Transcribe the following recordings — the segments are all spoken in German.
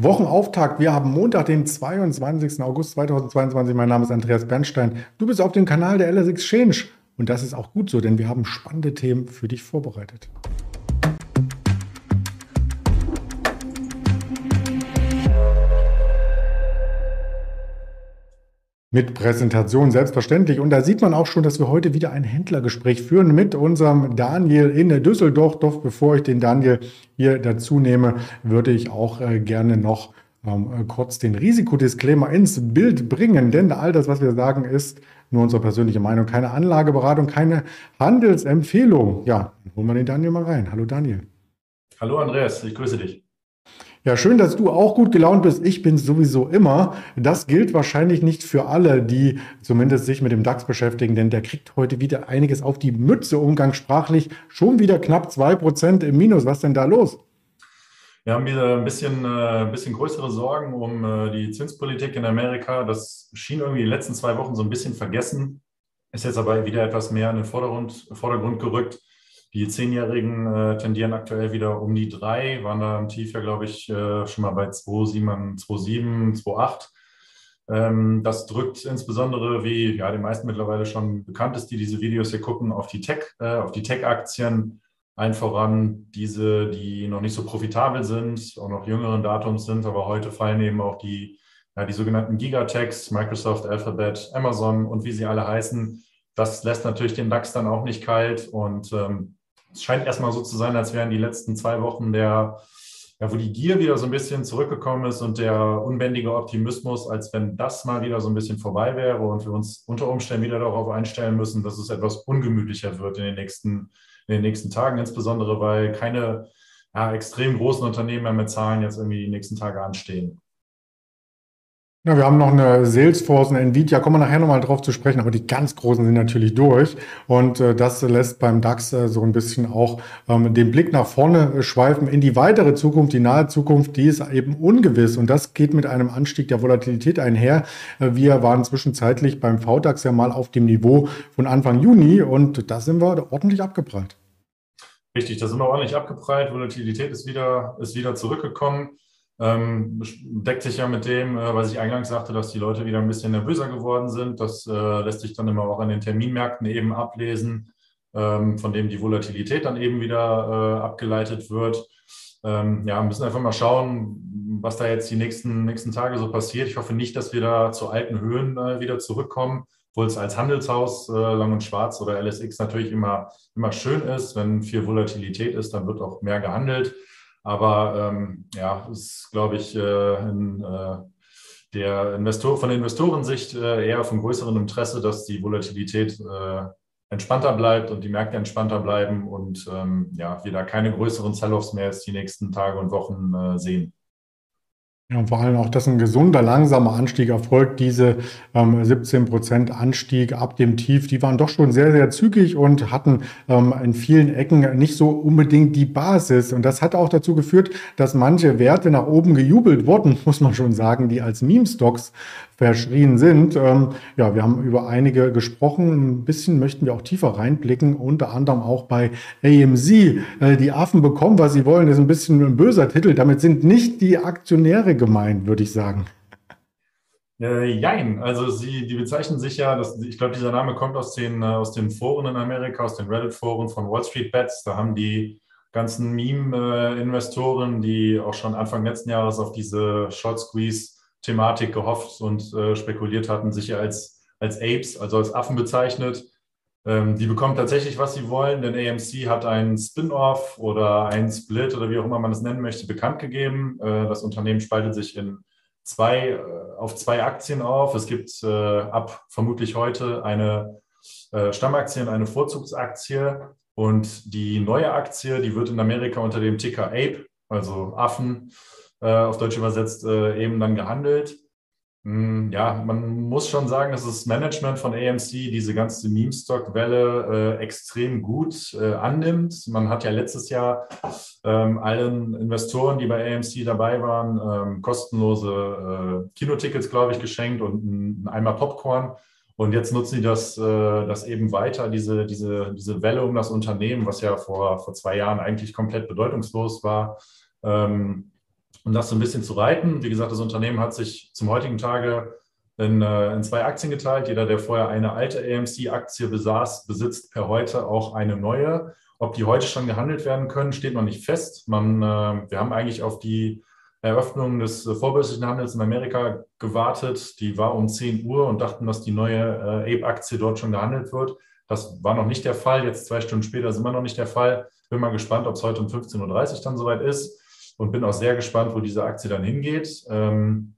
Wochenauftakt. Wir haben Montag, den 22. August 2022. Mein Name ist Andreas Bernstein. Du bist auf dem Kanal der LS Exchange. Und das ist auch gut so, denn wir haben spannende Themen für dich vorbereitet. Mit Präsentation selbstverständlich. Und da sieht man auch schon, dass wir heute wieder ein Händlergespräch führen mit unserem Daniel in Düsseldorf. Doch bevor ich den Daniel hier dazu nehme, würde ich auch äh, gerne noch ähm, kurz den Risikodisclaimer ins Bild bringen. Denn all das, was wir sagen, ist nur unsere persönliche Meinung, keine Anlageberatung, keine Handelsempfehlung. Ja, holen wir den Daniel mal rein. Hallo Daniel. Hallo Andreas, ich grüße dich. Ja, schön, dass du auch gut gelaunt bist. Ich bin sowieso immer. Das gilt wahrscheinlich nicht für alle, die zumindest sich mit dem DAX beschäftigen, denn der kriegt heute wieder einiges auf die Mütze umgangssprachlich. Schon wieder knapp 2% im Minus. Was denn da los? Wir haben wieder ein bisschen, äh, bisschen größere Sorgen um äh, die Zinspolitik in Amerika. Das schien irgendwie die letzten zwei Wochen so ein bisschen vergessen. Ist jetzt aber wieder etwas mehr in den Vordergrund, Vordergrund gerückt. Die Zehnjährigen äh, tendieren aktuell wieder um die drei, waren da im Tief ja, glaube ich, äh, schon mal bei 2,7, 2,7, 2,8. Ähm, das drückt insbesondere, wie ja den meisten mittlerweile schon bekannt ist, die diese Videos hier gucken, auf die Tech, äh, auf die Tech-Aktien. Ein voran diese, die noch nicht so profitabel sind, auch noch jüngeren Datums sind, aber heute fallen eben auch die, ja, die sogenannten Gigatechs, Microsoft, Alphabet, Amazon und wie sie alle heißen. Das lässt natürlich den DAX dann auch nicht kalt und ähm, es scheint erstmal so zu sein, als wären die letzten zwei Wochen der, ja, wo die Gier wieder so ein bisschen zurückgekommen ist und der unbändige Optimismus, als wenn das mal wieder so ein bisschen vorbei wäre und wir uns unter Umständen wieder darauf einstellen müssen, dass es etwas ungemütlicher wird in den nächsten, in den nächsten Tagen, insbesondere weil keine ja, extrem großen Unternehmen mehr mit Zahlen jetzt irgendwie die nächsten Tage anstehen. Ja, wir haben noch eine Salesforce, eine Nvidia, kommen wir nachher nochmal drauf zu sprechen, aber die ganz großen sind natürlich durch. Und äh, das lässt beim DAX äh, so ein bisschen auch ähm, den Blick nach vorne schweifen in die weitere Zukunft, die nahe Zukunft, die ist eben ungewiss. Und das geht mit einem Anstieg der Volatilität einher. Äh, wir waren zwischenzeitlich beim VDAX ja mal auf dem Niveau von Anfang Juni und da sind wir ordentlich abgeprallt. Richtig, da sind wir ordentlich abgeprallt. Volatilität ist wieder, ist wieder zurückgekommen. Ähm, deckt sich ja mit dem, äh, was ich eingangs sagte, dass die Leute wieder ein bisschen nervöser geworden sind. Das äh, lässt sich dann immer auch an den Terminmärkten eben ablesen, ähm, von dem die Volatilität dann eben wieder äh, abgeleitet wird. Ähm, ja, müssen einfach mal schauen, was da jetzt die nächsten, nächsten Tage so passiert. Ich hoffe nicht, dass wir da zu alten Höhen äh, wieder zurückkommen, obwohl es als Handelshaus äh, Lang und Schwarz oder LSX natürlich immer, immer schön ist. Wenn viel Volatilität ist, dann wird auch mehr gehandelt. Aber ähm, ja, ist, glaube ich, äh, in, äh, der Investor, von der Investorensicht äh, eher vom größeren Interesse, dass die Volatilität äh, entspannter bleibt und die Märkte entspannter bleiben und ähm, ja, wir da keine größeren Sell-offs mehr jetzt die nächsten Tage und Wochen äh, sehen. Ja, und vor allem auch, dass ein gesunder, langsamer Anstieg erfolgt. Diese ähm, 17 Prozent Anstieg ab dem Tief, die waren doch schon sehr, sehr zügig und hatten ähm, in vielen Ecken nicht so unbedingt die Basis. Und das hat auch dazu geführt, dass manche Werte nach oben gejubelt wurden, muss man schon sagen, die als Meme-Stocks verschrien sind. Ähm, ja, wir haben über einige gesprochen. Ein bisschen möchten wir auch tiefer reinblicken, unter anderem auch bei AMZ. Äh, die Affen bekommen, was sie wollen, ist ein bisschen ein böser Titel. Damit sind nicht die Aktionäre gemeint, würde ich sagen. Äh, jein, also sie, die bezeichnen sich ja, das, ich glaube, dieser Name kommt aus den, äh, aus den Foren in Amerika, aus den Reddit-Foren von Wall Street Bets. Da haben die ganzen Meme-Investoren, die auch schon Anfang letzten Jahres auf diese Short Squeeze Thematik gehofft und äh, spekuliert hatten, sich als, als Apes, also als Affen bezeichnet. Ähm, die bekommen tatsächlich, was sie wollen, denn AMC hat einen Spin-off oder einen Split oder wie auch immer man es nennen möchte, bekannt gegeben. Äh, das Unternehmen spaltet sich in zwei, äh, auf zwei Aktien auf. Es gibt äh, ab vermutlich heute eine äh, Stammaktie und eine Vorzugsaktie. Und die neue Aktie, die wird in Amerika unter dem Ticker Ape, also Affen, äh, auf Deutsch übersetzt, äh, eben dann gehandelt. Hm, ja, man muss schon sagen, dass das Management von AMC diese ganze Meme-Stock-Welle äh, extrem gut äh, annimmt. Man hat ja letztes Jahr ähm, allen Investoren, die bei AMC dabei waren, ähm, kostenlose äh, Kinotickets, glaube ich, geschenkt und ein Eimer Popcorn. Und jetzt nutzen sie das, äh, das eben weiter, diese, diese, diese Welle um das Unternehmen, was ja vor, vor zwei Jahren eigentlich komplett bedeutungslos war. Ähm, um das so ein bisschen zu reiten. Wie gesagt, das Unternehmen hat sich zum heutigen Tage in, äh, in zwei Aktien geteilt. Jeder, der vorher eine alte AMC-Aktie besaß, besitzt per heute auch eine neue. Ob die heute schon gehandelt werden können, steht noch nicht fest. Man, äh, wir haben eigentlich auf die Eröffnung des äh, vorbörslichen Handels in Amerika gewartet. Die war um 10 Uhr und dachten, dass die neue äh, Ape-Aktie dort schon gehandelt wird. Das war noch nicht der Fall. Jetzt zwei Stunden später ist immer noch nicht der Fall. Bin mal gespannt, ob es heute um 15.30 Uhr dann soweit ist und bin auch sehr gespannt, wo diese Aktie dann hingeht. Ähm,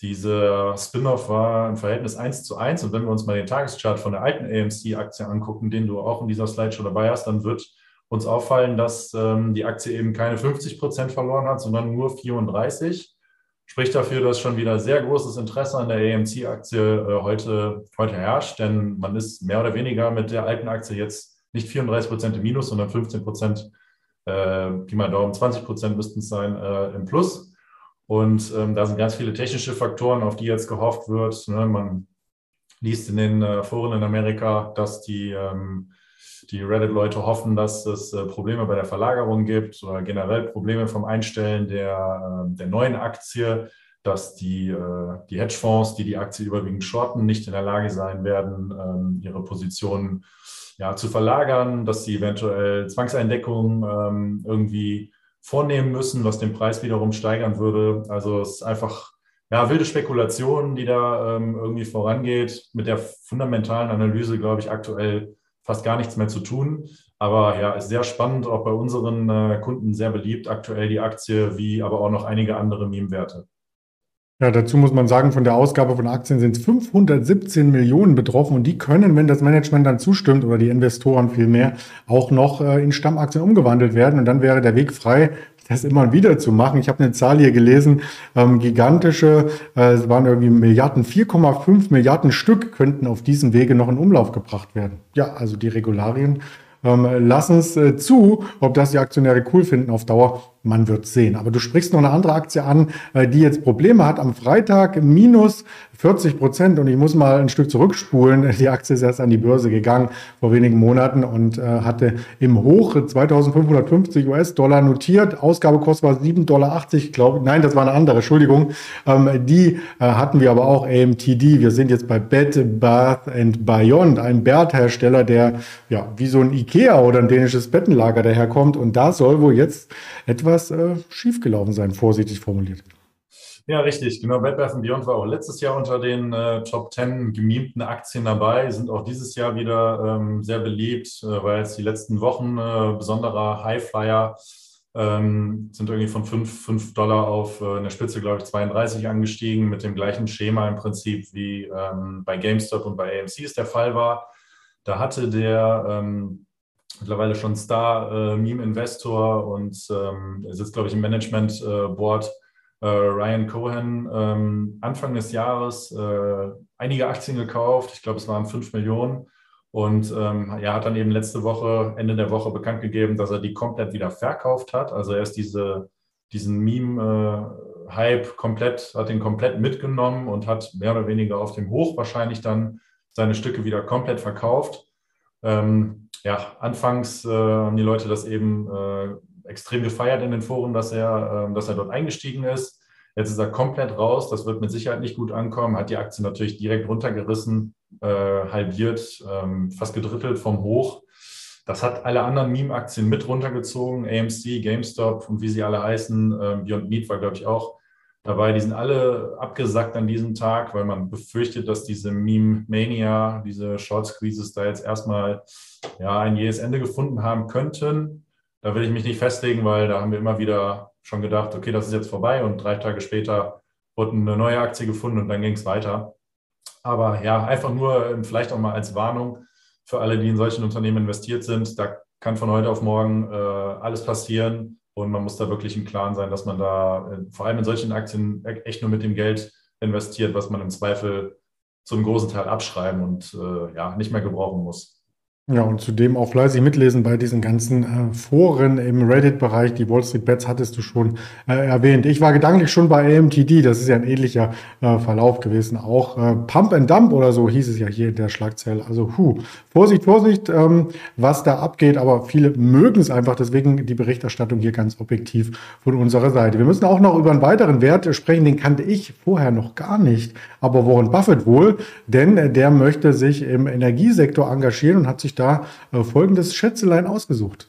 dieser Spin-off war im Verhältnis 1 zu 1 und wenn wir uns mal den Tageschart von der alten AMC-Aktie angucken, den du auch in dieser Slideshow dabei hast, dann wird uns auffallen, dass ähm, die Aktie eben keine 50 Prozent verloren hat, sondern nur 34. Spricht dafür, dass schon wieder sehr großes Interesse an der AMC-Aktie äh, heute, heute herrscht, denn man ist mehr oder weniger mit der alten Aktie jetzt nicht 34 Prozent im Minus, sondern 15 Prozent, äh, Pi mal Daumen, 20 Prozent müssten es sein, äh, im Plus. Und ähm, da sind ganz viele technische Faktoren, auf die jetzt gehofft wird. Ne? Man liest in den äh, Foren in Amerika, dass die ähm, die Reddit-Leute hoffen, dass es äh, Probleme bei der Verlagerung gibt oder generell Probleme vom Einstellen der, äh, der neuen Aktie, dass die, äh, die Hedgefonds, die die Aktie überwiegend shorten, nicht in der Lage sein werden, ähm, ihre Positionen ja, zu verlagern, dass sie eventuell Zwangseindeckungen ähm, irgendwie vornehmen müssen, was den Preis wiederum steigern würde. Also es ist einfach ja, wilde Spekulation, die da ähm, irgendwie vorangeht. Mit der fundamentalen Analyse, glaube ich, aktuell fast gar nichts mehr zu tun. Aber ja, ist sehr spannend, auch bei unseren äh, Kunden sehr beliebt aktuell die Aktie, wie aber auch noch einige andere Meme-Werte. Ja, dazu muss man sagen, von der Ausgabe von Aktien sind es 517 Millionen betroffen und die können, wenn das Management dann zustimmt oder die Investoren vielmehr, auch noch äh, in Stammaktien umgewandelt werden und dann wäre der Weg frei, das immer wieder zu machen. Ich habe eine Zahl hier gelesen, ähm, gigantische, äh, es waren irgendwie Milliarden, 4,5 Milliarden Stück könnten auf diesem Wege noch in Umlauf gebracht werden. Ja, also die Regularien ähm, lassen es äh, zu, ob das die Aktionäre cool finden auf Dauer man wird sehen. Aber du sprichst noch eine andere Aktie an, äh, die jetzt Probleme hat. Am Freitag minus 40 Prozent. Und ich muss mal ein Stück zurückspulen. Die Aktie ist erst an die Börse gegangen vor wenigen Monaten und äh, hatte im Hoch 2550 US-Dollar notiert. Ausgabekost war 7,80 Dollar, glaube Nein, das war eine andere, Entschuldigung. Ähm, die äh, hatten wir aber auch AMTD. Wir sind jetzt bei Bed, Bath and Beyond, ein Bert-Hersteller, der ja wie so ein Ikea oder ein dänisches Bettenlager daherkommt. Und da soll wohl jetzt etwas etwas äh, schiefgelaufen sein, vorsichtig formuliert. Ja, richtig. Genau. Bath Beyond war auch letztes Jahr unter den äh, Top 10 gemimten Aktien dabei, sind auch dieses Jahr wieder ähm, sehr beliebt, äh, weil jetzt die letzten Wochen äh, besonderer Highflyer ähm, sind irgendwie von 5, 5 Dollar auf äh, eine Spitze, glaube ich, 32 angestiegen, mit dem gleichen Schema im Prinzip wie ähm, bei GameStop und bei AMC es der Fall war. Da hatte der ähm, mittlerweile schon Star-Meme-Investor äh, und ähm, sitzt, glaube ich, im Management-Board. Äh, Ryan Cohen ähm, Anfang des Jahres äh, einige Aktien gekauft. Ich glaube, es waren 5 Millionen. Und ähm, er hat dann eben letzte Woche, Ende der Woche bekannt gegeben, dass er die komplett wieder verkauft hat. Also er ist diese, diesen Meme-Hype äh, komplett, hat den komplett mitgenommen und hat mehr oder weniger auf dem Hoch wahrscheinlich dann seine Stücke wieder komplett verkauft. Ähm, ja, anfangs äh, haben die Leute das eben äh, extrem gefeiert in den Foren, dass er, äh, dass er dort eingestiegen ist. Jetzt ist er komplett raus. Das wird mit Sicherheit nicht gut ankommen. Hat die Aktie natürlich direkt runtergerissen, äh, halbiert, ähm, fast gedrittelt vom Hoch. Das hat alle anderen Meme-Aktien mit runtergezogen. AMC, GameStop und wie sie alle heißen. Ähm, Beyond Meat war, glaube ich, auch dabei. Die sind alle abgesackt an diesem Tag, weil man befürchtet, dass diese Meme-Mania, diese Short-Squeezes da jetzt erstmal ja, ein jähes Ende gefunden haben könnten. Da will ich mich nicht festlegen, weil da haben wir immer wieder schon gedacht, okay, das ist jetzt vorbei und drei Tage später wurde eine neue Aktie gefunden und dann ging es weiter. Aber ja, einfach nur ähm, vielleicht auch mal als Warnung für alle, die in solchen Unternehmen investiert sind. Da kann von heute auf morgen äh, alles passieren. Und man muss da wirklich im Klaren sein, dass man da äh, vor allem in solchen Aktien e-, echt nur mit dem Geld investiert, was man im Zweifel zum großen Teil abschreiben und äh, ja, nicht mehr gebrauchen muss. Ja, und zudem auch fleißig mitlesen bei diesen ganzen äh, Foren im Reddit-Bereich. Die Wall Street Bets hattest du schon äh, erwähnt. Ich war gedanklich schon bei AMTD. Das ist ja ein ähnlicher äh, Verlauf gewesen. Auch äh, Pump and Dump oder so hieß es ja hier in der Schlagzeile. Also, hu, Vorsicht, Vorsicht, ähm, was da abgeht. Aber viele mögen es einfach. Deswegen die Berichterstattung hier ganz objektiv von unserer Seite. Wir müssen auch noch über einen weiteren Wert sprechen. Den kannte ich vorher noch gar nicht. Aber Warren Buffett wohl. Denn äh, der möchte sich im Energiesektor engagieren und hat sich da äh, folgendes Schätzelein ausgesucht.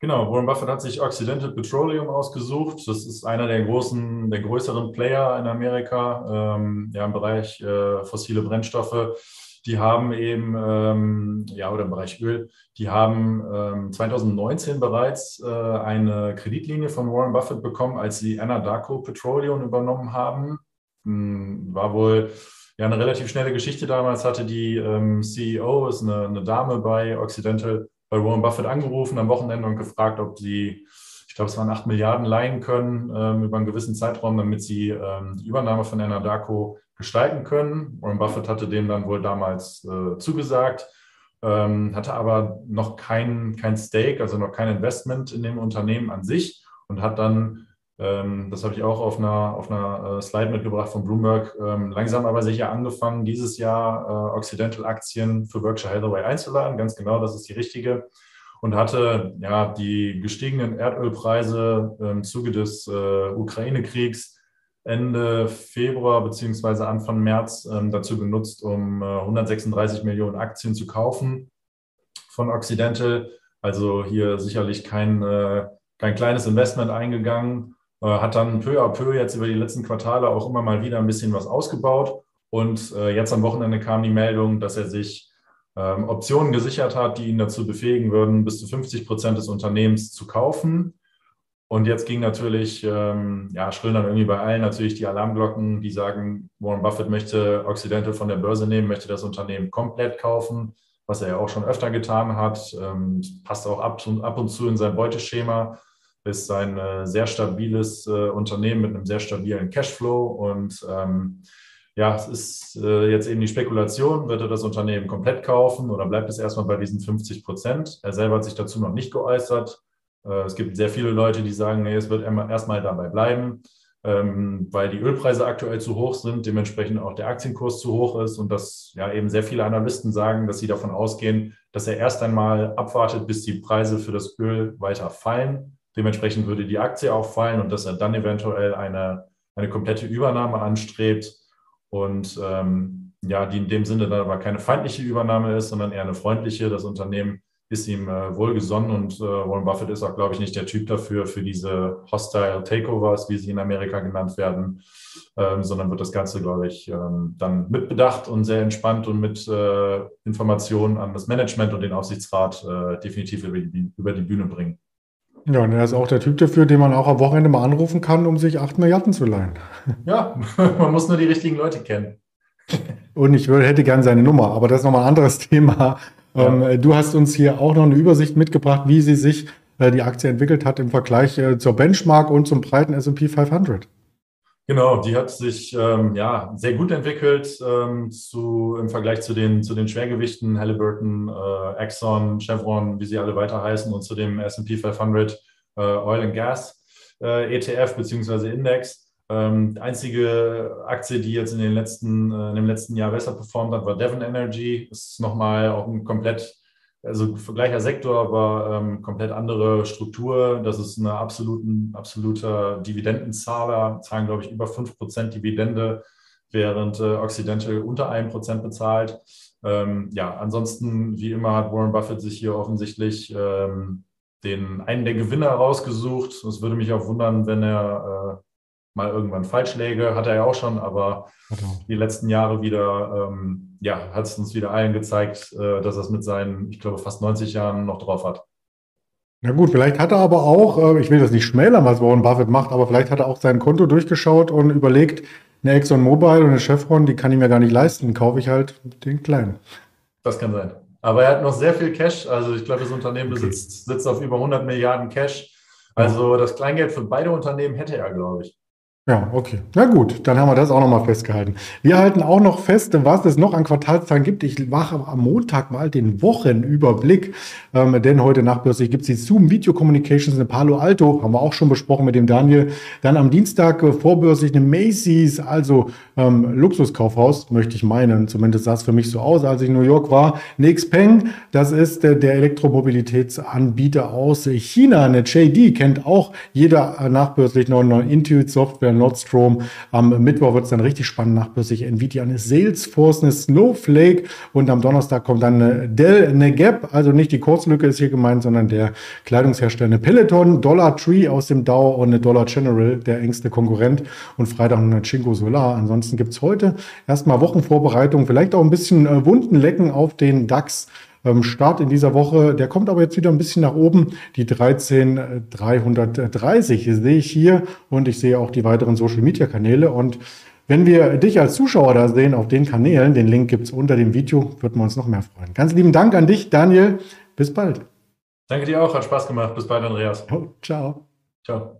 Genau, Warren Buffett hat sich Occidental Petroleum ausgesucht. Das ist einer der großen, der größeren Player in Amerika ähm, ja, im Bereich äh, fossile Brennstoffe. Die haben eben, ähm, ja, oder im Bereich Öl, die haben ähm, 2019 bereits äh, eine Kreditlinie von Warren Buffett bekommen, als sie Anadarko Petroleum übernommen haben. Hm, war wohl ja eine relativ schnelle Geschichte damals hatte die ähm, CEO, ist eine, eine, Dame bei Occidental, bei Warren Buffett angerufen am Wochenende und gefragt, ob sie, ich glaube, es waren 8 Milliarden leihen können ähm, über einen gewissen Zeitraum, damit sie ähm, die Übernahme von Anadarko gestalten können. Warren Buffett hatte dem dann wohl damals äh, zugesagt, ähm, hatte aber noch kein, kein Stake, also noch kein Investment in dem Unternehmen an sich und hat dann das habe ich auch auf einer, auf einer äh, Slide mitgebracht von Bloomberg. Ähm, langsam aber sicher angefangen, dieses Jahr äh, Occidental-Aktien für Berkshire Hathaway einzuladen. Ganz genau, das ist die richtige. Und hatte ja die gestiegenen Erdölpreise im Zuge des äh, Ukraine-Kriegs Ende Februar beziehungsweise Anfang März ähm, dazu genutzt, um 136 Millionen Aktien zu kaufen von Occidental. Also hier sicherlich kein, kein kleines Investment eingegangen äh, hat dann peu à peu jetzt über die letzten Quartale auch immer mal wieder ein bisschen was ausgebaut. Und äh, jetzt am Wochenende kam die Meldung, dass er sich ähm, Optionen gesichert hat, die ihn dazu befähigen würden, bis zu 50 Prozent des Unternehmens zu kaufen. Und jetzt ging natürlich, ähm, ja, schrillen dann irgendwie bei allen natürlich die Alarmglocken, die sagen, Warren Buffett möchte Occidental von der Börse nehmen, möchte das Unternehmen komplett kaufen, was er ja auch schon öfter getan hat. Ähm, passt auch ab, ab und zu in sein Beuteschema ist ein äh, sehr stabiles äh, Unternehmen mit einem sehr stabilen Cashflow und ähm, ja, es ist äh, jetzt eben die Spekulation, wird er das Unternehmen komplett kaufen oder bleibt es erstmal bei diesen 50 Prozent? Er selber hat sich dazu noch nicht geäußert. Äh, es gibt sehr viele Leute, die sagen, nee, es wird erstmal dabei bleiben, ähm, weil die Ölpreise aktuell zu hoch sind, dementsprechend auch der Aktienkurs zu hoch ist und dass ja eben sehr viele Analysten sagen, dass sie davon ausgehen, dass er erst einmal abwartet, bis die Preise für das Öl weiter fallen Dementsprechend würde die Aktie auch fallen und dass er dann eventuell eine, eine komplette Übernahme anstrebt und ähm, ja, die in dem Sinne dann aber keine feindliche Übernahme ist, sondern eher eine freundliche. Das Unternehmen ist ihm äh, wohlgesonnen und äh, Warren Buffett ist auch, glaube ich, nicht der Typ dafür, für diese Hostile Takeovers, wie sie in Amerika genannt werden, ähm, sondern wird das Ganze, glaube ich, ähm, dann mitbedacht und sehr entspannt und mit äh, Informationen an das Management und den Aufsichtsrat äh, definitiv über die, über die Bühne bringen. Ja, und er ist auch der Typ dafür, den man auch am Wochenende mal anrufen kann, um sich 8 Milliarden zu leihen. Ja, man muss nur die richtigen Leute kennen. Und ich würde, hätte gern seine Nummer, aber das ist nochmal ein anderes Thema. Ja. Ähm, du hast uns hier auch noch eine Übersicht mitgebracht, wie sie sich äh, die Aktie entwickelt hat im Vergleich äh, zur Benchmark und zum breiten S&P 500. Genau, die hat sich ähm, ja sehr gut entwickelt ähm, zu, im Vergleich zu den, zu den Schwergewichten Halliburton, äh, Exxon, Chevron, wie sie alle weiter heißen, und zu dem S&P 500 äh, Oil and Gas äh, ETF beziehungsweise Index. Ähm, die einzige Aktie, die jetzt in, den letzten, äh, in dem letzten Jahr besser performt hat, war Devon Energy. Das ist nochmal auch ein komplett also gleicher Sektor, aber ähm, komplett andere Struktur. Das ist eine absoluten, absoluter Dividendenzahler, zahlen, glaube ich, über 5% Dividende, während äh, Occidental unter 1% bezahlt. Ähm, ja, ansonsten, wie immer, hat Warren Buffett sich hier offensichtlich ähm, den einen der Gewinner rausgesucht. Es würde mich auch wundern, wenn er äh, mal irgendwann falsch läge. Hat er ja auch schon, aber die letzten Jahre wieder, ähm, ja, hat es uns wieder allen gezeigt, äh, dass er es mit seinen, ich glaube, fast 90 Jahren noch drauf hat. Na gut, vielleicht hat er aber auch, äh, ich will das nicht schmälern, was Warren Buffett macht, aber vielleicht hat er auch sein Konto durchgeschaut und überlegt, eine Exxon Mobil und eine Chevron, die kann ich mir gar nicht leisten, kaufe ich halt den kleinen. Das kann sein. Aber er hat noch sehr viel Cash. Also ich glaube, das Unternehmen okay. besitzt, sitzt auf über 100 Milliarden Cash. Also das Kleingeld für beide Unternehmen hätte er, glaube ich. Ja, okay. Na gut, dann haben wir das auch nochmal festgehalten. Wir halten auch noch fest, was es noch an Quartalszahlen gibt. Ich mache am Montag mal den Wochenüberblick, ähm, denn heute nachbörslich gibt es die Zoom Video Communications in Palo Alto, haben wir auch schon besprochen mit dem Daniel. Dann am Dienstag äh, vorbörslich eine Macy's, also ähm, Luxuskaufhaus, möchte ich meinen. Zumindest sah es für mich so aus, als ich in New York war. Nexpeng, das ist äh, der Elektromobilitätsanbieter aus China. Eine JD kennt auch jeder äh, nachbörslich noch eine Intuit Software Nordstrom. Am Mittwoch wird es dann richtig spannend nachbörslich. Nvidia, eine Salesforce, eine Snowflake und am Donnerstag kommt dann eine Dell, eine Gap. Also nicht die Kurzlücke ist hier gemeint, sondern der Kleidungshersteller eine Peloton, Dollar Tree aus dem Dow und eine Dollar General, der engste Konkurrent und Freitag eine Chingo Solar. Ansonsten gibt es heute erstmal Wochenvorbereitung, vielleicht auch ein bisschen äh, Wunden lecken auf den DAX. Ähm, Start in dieser Woche, der kommt aber jetzt wieder ein bisschen nach oben. Die 13330 sehe ich hier und ich sehe auch die weiteren Social Media Kanäle. Und wenn wir dich als Zuschauer da sehen auf den Kanälen, den Link gibt es unter dem Video, würden wir uns noch mehr freuen. Ganz lieben Dank an dich, Daniel. Bis bald. Danke dir auch, hat Spaß gemacht. Bis bald, Andreas. Oh, ciao. Ciao.